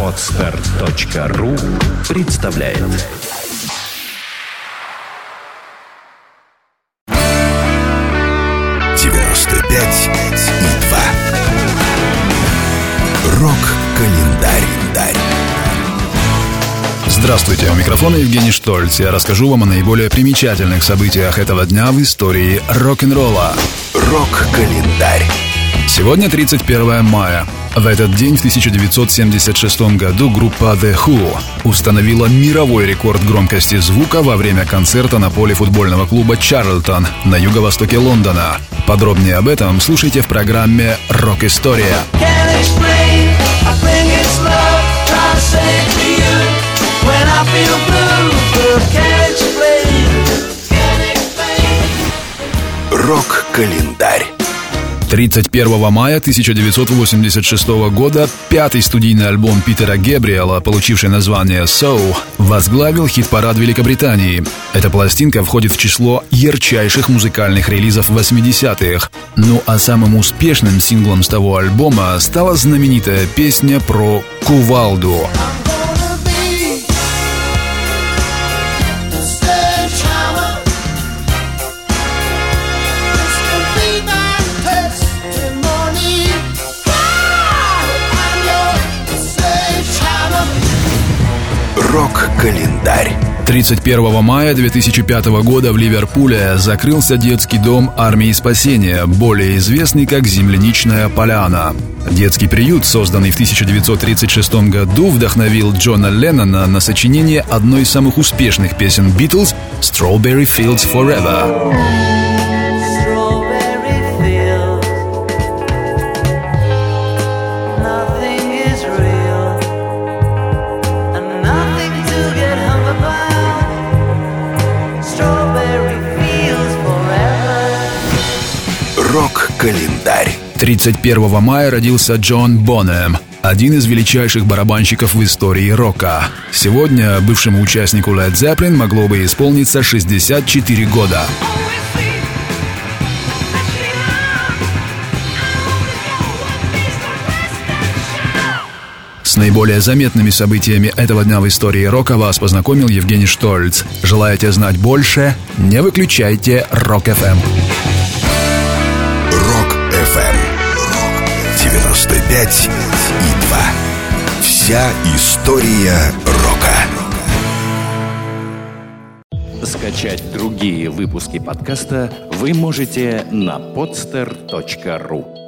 Отстар.ру представляет девяносто пять и два. Рок-календарь. Здравствуйте, у микрофона Евгений Штольц. Я расскажу вам о наиболее примечательных событиях этого дня в истории рок-н-ролла. Рок-календарь. Сегодня 31 мая. В этот день, в 1976 году, группа The Who установила мировой рекорд громкости звука во время концерта на поле футбольного клуба «Чарльтон» на юго-востоке Лондона. Подробнее об этом слушайте в программе «Рок-история». Рок-календарь. 31 мая 1986 года пятый студийный альбом Питера Гебриэла, получивший название «So», возглавил хит-парад Великобритании. Эта пластинка входит в число ярчайших музыкальных релизов 80-х. Ну а самым успешным синглом с того альбома стала знаменитая песня про кувалду. Рок-календарь. 31 мая 2005 года в Ливерпуле закрылся детский дом армии спасения, более известный как «Земляничная поляна». Детский приют, созданный в 1936 году, вдохновил Джона Леннона на сочинение одной из самых успешных песен Битлз «Strawberry Fields Forever». Рок-календарь. 31 мая родился Джон Бонем, один из величайших барабанщиков в истории рока. Сегодня бывшему участнику Led Zeppelin могло бы исполниться 64 года. С наиболее заметными событиями этого дня в истории рока вас познакомил Евгений Штольц. Желаете знать больше? Не выключайте. Рок FM. 95 и 2. Вся история рока. Скачать другие выпуски подкаста вы можете на podster.ru